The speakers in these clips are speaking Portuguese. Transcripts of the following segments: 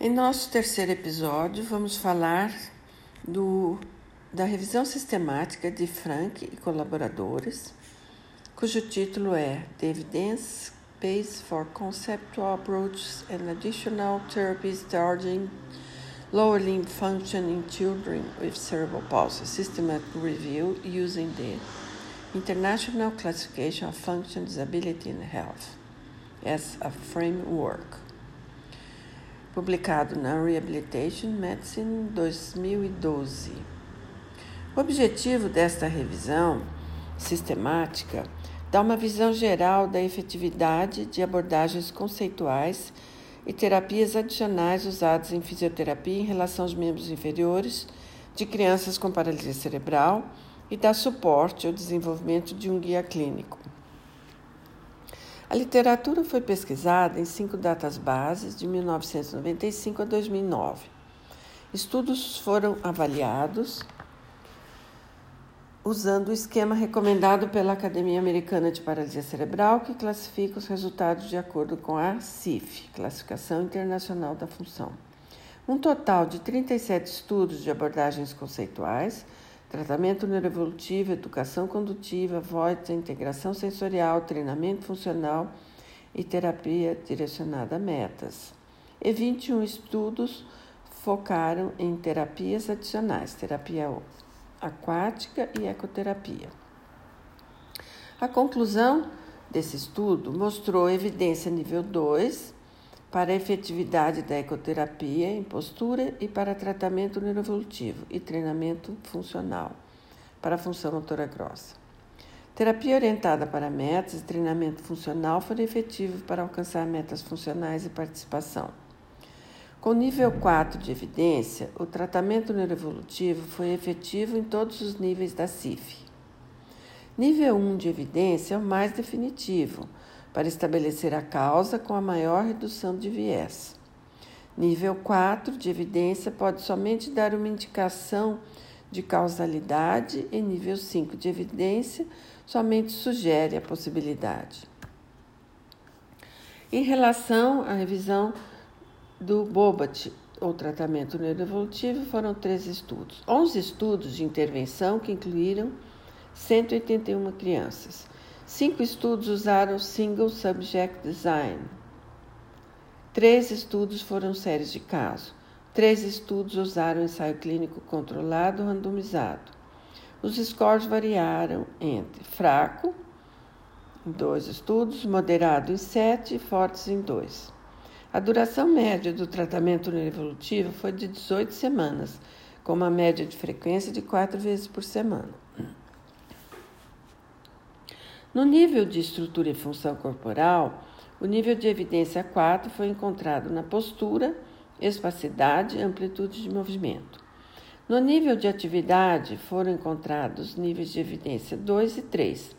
Em nosso terceiro episódio, vamos falar do, da revisão sistemática de Frank e colaboradores, cujo título é The Evidence Base for Conceptual Approaches and Additional Therapies Starting Lower Limb Function in Children with Cerebral Palsy Systematic Review using the International Classification of Function, Disability and Health as a Framework publicado na Rehabilitation Medicine 2012. O objetivo desta revisão sistemática dá uma visão geral da efetividade de abordagens conceituais e terapias adicionais usadas em fisioterapia em relação aos membros inferiores de crianças com paralisia cerebral e dá suporte ao desenvolvimento de um guia clínico. A literatura foi pesquisada em cinco datas bases de 1995 a 2009. Estudos foram avaliados usando o esquema recomendado pela Academia Americana de Paralisia Cerebral, que classifica os resultados de acordo com a CIF, Classificação Internacional da Função. Um total de 37 estudos de abordagens conceituais tratamento neuroevolutivo, educação condutiva, voz, integração sensorial, treinamento funcional e terapia direcionada a metas. E 21 estudos focaram em terapias adicionais, terapia aquática e ecoterapia. A conclusão desse estudo mostrou evidência nível 2 para a efetividade da ecoterapia em postura e para tratamento neuroevolutivo e treinamento funcional para a função motora grossa. Terapia orientada para metas e treinamento funcional foram efetivos para alcançar metas funcionais e participação. Com nível 4 de evidência, o tratamento neuroevolutivo foi efetivo em todos os níveis da CIF. Nível 1 de evidência é o mais definitivo, para estabelecer a causa com a maior redução de viés. Nível 4 de evidência pode somente dar uma indicação de causalidade e nível 5 de evidência somente sugere a possibilidade. Em relação à revisão do Bobat, ou tratamento neuroevolutivo, foram três estudos. 11 estudos de intervenção que incluíram 181 crianças. Cinco estudos usaram Single Subject Design. Três estudos foram séries de caso. Três estudos usaram ensaio clínico controlado randomizado. Os scores variaram entre fraco, em dois estudos, moderado em sete e fortes em dois. A duração média do tratamento neuroevolutivo foi de 18 semanas, com uma média de frequência de quatro vezes por semana. No nível de estrutura e função corporal, o nível de evidência 4 foi encontrado na postura, espacidade e amplitude de movimento. No nível de atividade, foram encontrados níveis de evidência 2 e 3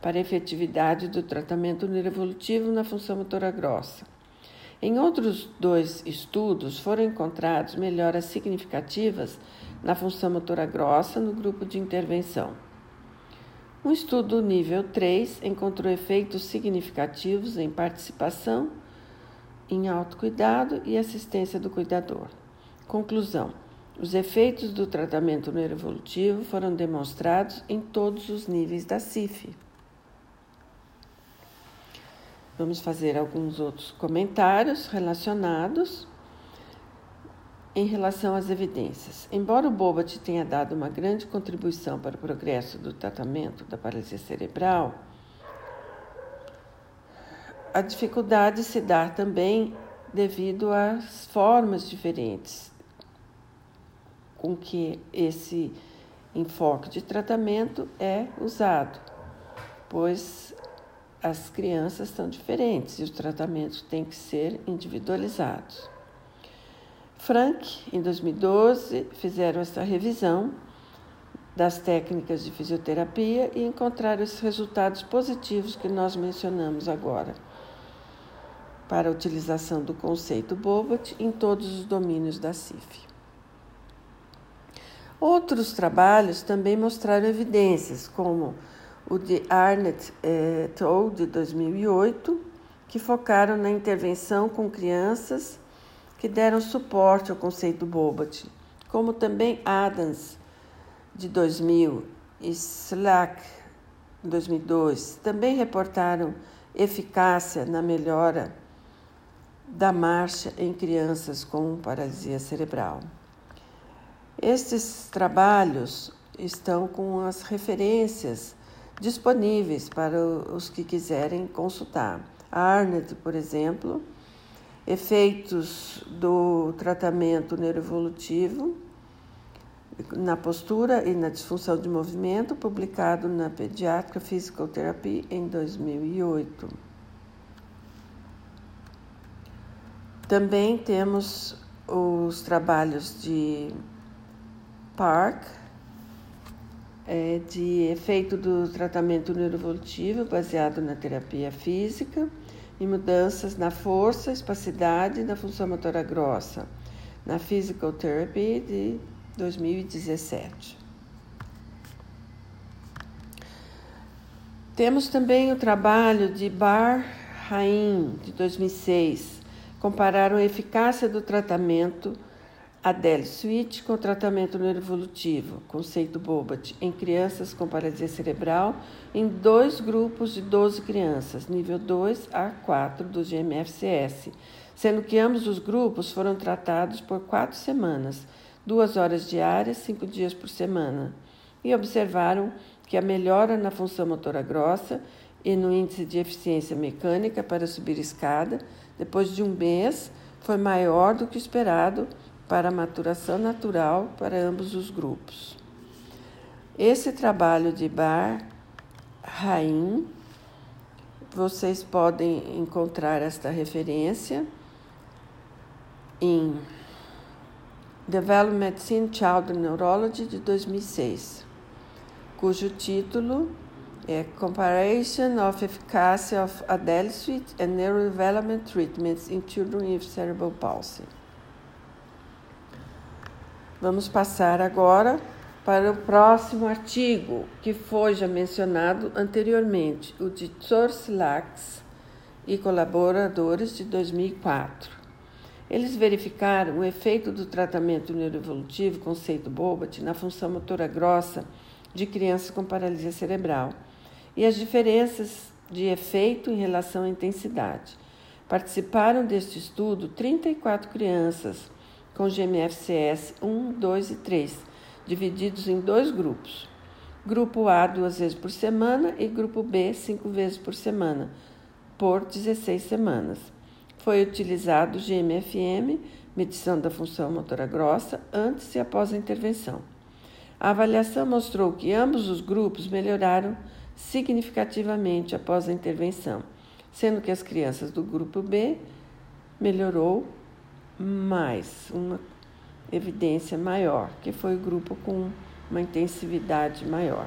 para a efetividade do tratamento neuroevolutivo na função motora grossa. Em outros dois estudos, foram encontrados melhoras significativas na função motora grossa no grupo de intervenção. Um estudo nível 3 encontrou efeitos significativos em participação, em autocuidado e assistência do cuidador. Conclusão: os efeitos do tratamento neuroevolutivo foram demonstrados em todos os níveis da CIF. Vamos fazer alguns outros comentários relacionados em relação às evidências. Embora o Bobat tenha dado uma grande contribuição para o progresso do tratamento da paralisia cerebral, a dificuldade se dá também devido às formas diferentes com que esse enfoque de tratamento é usado, pois as crianças são diferentes e os tratamentos têm que ser individualizados. Frank, em 2012, fizeram essa revisão das técnicas de fisioterapia e encontraram esses resultados positivos que nós mencionamos agora para a utilização do conceito Bobat em todos os domínios da CIF. Outros trabalhos também mostraram evidências, como o de Arnett et al. de 2008, que focaram na intervenção com crianças que deram suporte ao conceito Bobat, como também Adams, de 2000, e Slack, de 2002, também reportaram eficácia na melhora da marcha em crianças com paralisia cerebral. Estes trabalhos estão com as referências disponíveis para os que quiserem consultar. A Arnett, por exemplo, efeitos do tratamento neuroevolutivo na postura e na disfunção de movimento, publicado na Pediatric Physical Therapy em 2008. Também temos os trabalhos de Park, é, de efeito do tratamento neuroevolutivo baseado na terapia física e mudanças na força, espacidade e na função motora grossa, na Physical Therapy de 2017. Temos também o trabalho de Bar Haim, de 2006. Compararam a eficácia do tratamento Adele Switch com tratamento neuroevolutivo, conceito Bobat, em crianças com paralisia cerebral, em dois grupos de 12 crianças, nível 2 a 4 do GMFCS, sendo que ambos os grupos foram tratados por quatro semanas, duas horas diárias, cinco dias por semana, e observaram que a melhora na função motora grossa e no índice de eficiência mecânica para subir escada, depois de um mês, foi maior do que esperado para a maturação natural para ambos os grupos. Esse trabalho de Bar Rain, vocês podem encontrar esta referência em Development Medicine Child Neurology de 2006, cujo título é Comparison of Efficacy of Adelisuit and Neurodevelopment Treatments in Children with Cerebral Palsy. Vamos passar agora para o próximo artigo, que foi já mencionado anteriormente, o de Tsorslax e colaboradores de 2004. Eles verificaram o efeito do tratamento neuroevolutivo, conceito Bobat, na função motora grossa de crianças com paralisia cerebral e as diferenças de efeito em relação à intensidade. Participaram deste estudo 34 crianças com GMFCS 1, 2 e 3, divididos em dois grupos. Grupo A duas vezes por semana e grupo B cinco vezes por semana, por 16 semanas. Foi utilizado GMFM, medição da função motora grossa, antes e após a intervenção. A avaliação mostrou que ambos os grupos melhoraram significativamente após a intervenção, sendo que as crianças do grupo B melhorou mais, uma evidência maior, que foi o grupo com uma intensividade maior.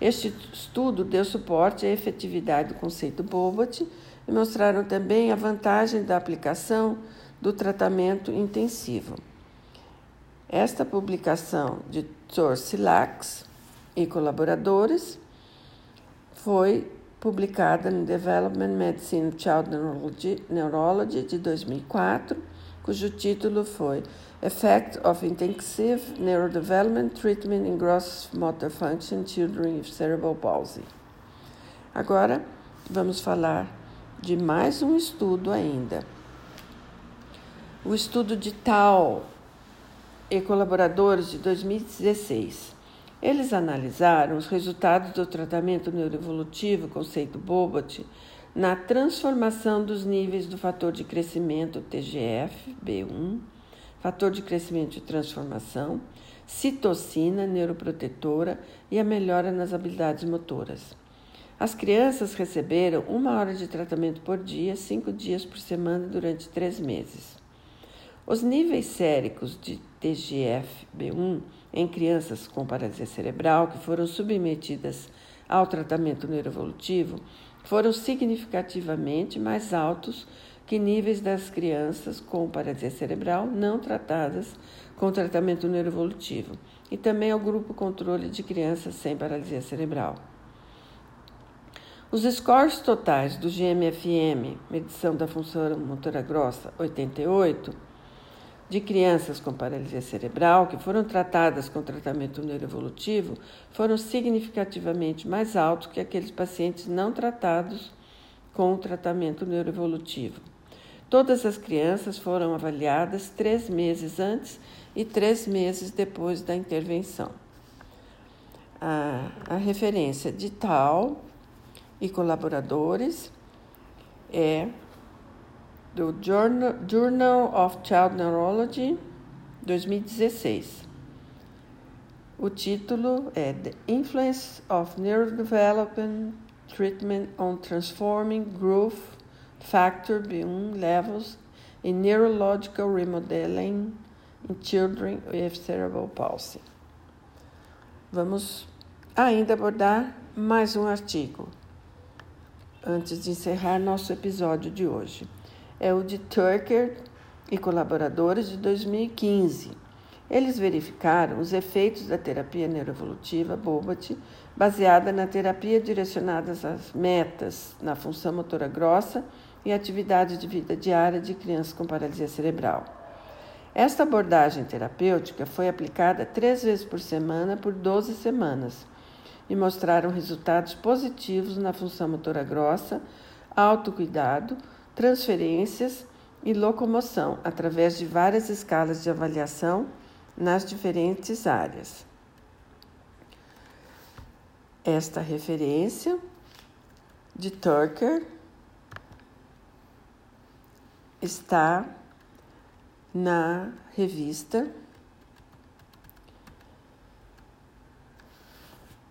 Este estudo deu suporte à efetividade do conceito Bobat e mostraram também a vantagem da aplicação do tratamento intensivo. Esta publicação de Torsilax e colaboradores foi publicada no Development Medicine Child Neurology, Neurology de 2004 cujo título foi Effect of Intensive Neurodevelopment Treatment in Gross Motor Function Children with Cerebral Palsy. Agora vamos falar de mais um estudo ainda. O estudo de Tal e colaboradores de 2016. Eles analisaram os resultados do tratamento neuroevolutivo, conceito Bobat, na transformação dos níveis do fator de crescimento TGF, B1, fator de crescimento de transformação, citocina neuroprotetora e a melhora nas habilidades motoras. As crianças receberam uma hora de tratamento por dia, cinco dias por semana, durante três meses. Os níveis séricos de TGF-B1 em crianças com paralisia cerebral que foram submetidas ao tratamento neuroevolutivo foram significativamente mais altos que níveis das crianças com paralisia cerebral não tratadas com tratamento neuroevolutivo e também ao grupo controle de crianças sem paralisia cerebral. Os scores totais do GMFM, medição da função motora grossa 88, de crianças com paralisia cerebral que foram tratadas com tratamento neuroevolutivo foram significativamente mais altos que aqueles pacientes não tratados com o tratamento neuroevolutivo. Todas as crianças foram avaliadas três meses antes e três meses depois da intervenção. A, a referência de Tal e colaboradores é do Journal, Journal of Child Neurology 2016. O título é The Influence of Neurodevelopment Treatment on Transforming Growth Factor B1 Levels in Neurological Remodeling in Children with Cerebral Palsy. Vamos ainda abordar mais um artigo antes de encerrar nosso episódio de hoje é o de Tucker e colaboradores de 2015. Eles verificaram os efeitos da terapia neuroevolutiva Bobat, baseada na terapia direcionada às metas, na função motora grossa e atividade de vida diária de crianças com paralisia cerebral. Esta abordagem terapêutica foi aplicada três vezes por semana por 12 semanas e mostraram resultados positivos na função motora grossa, autocuidado, transferências e locomoção através de várias escalas de avaliação nas diferentes áreas. Esta referência de Turker está na revista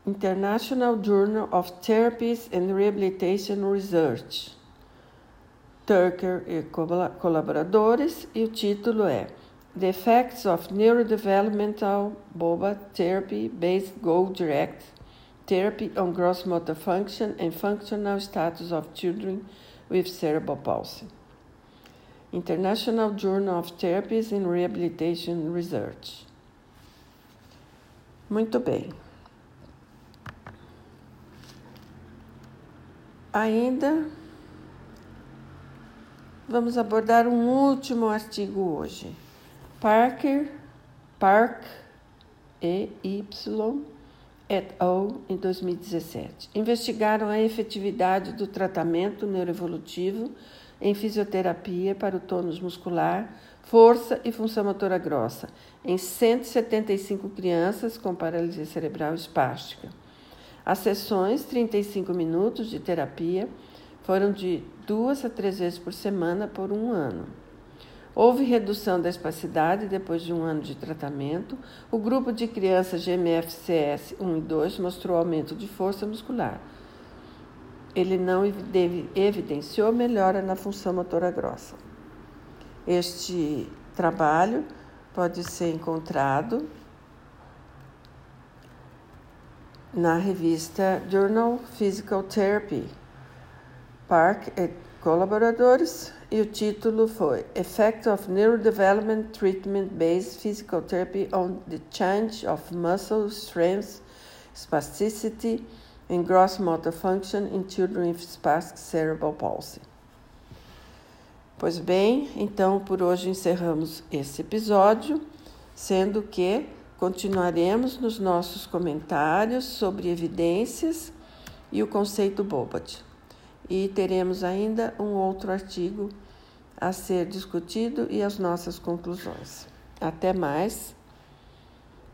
International Journal of Therapies and Rehabilitation Research. Tucker e colaboradores, e o título é The Effects of Neurodevelopmental Boba Therapy Based Goal Direct Therapy on Gross Motor Function and Functional Status of Children with Cerebral Palsy. International Journal of Therapies and Rehabilitation Research. Muito bem. Ainda Vamos abordar um último artigo hoje. Parker, Park e Y et al. em 2017 investigaram a efetividade do tratamento neuroevolutivo em fisioterapia para o tônus muscular, força e função motora grossa em 175 crianças com paralisia cerebral espástica. As sessões, 35 minutos de terapia, foram de duas a três vezes por semana por um ano. Houve redução da espacidade depois de um ano de tratamento. O grupo de crianças GMFCS 1 e 2 mostrou aumento de força muscular. Ele não evidenciou melhora na função motora grossa. Este trabalho pode ser encontrado na revista Journal Physical Therapy, Park e colaboradores, e o título foi Effect of Neurodevelopment Treatment Based Physical Therapy on the Change of Muscle Strength, Spasticity and Gross Motor Function in Children with Spastic Cerebral Palsy. Pois bem, então por hoje encerramos esse episódio, sendo que continuaremos nos nossos comentários sobre evidências e o conceito Bobat e teremos ainda um outro artigo a ser discutido e as nossas conclusões. Até mais.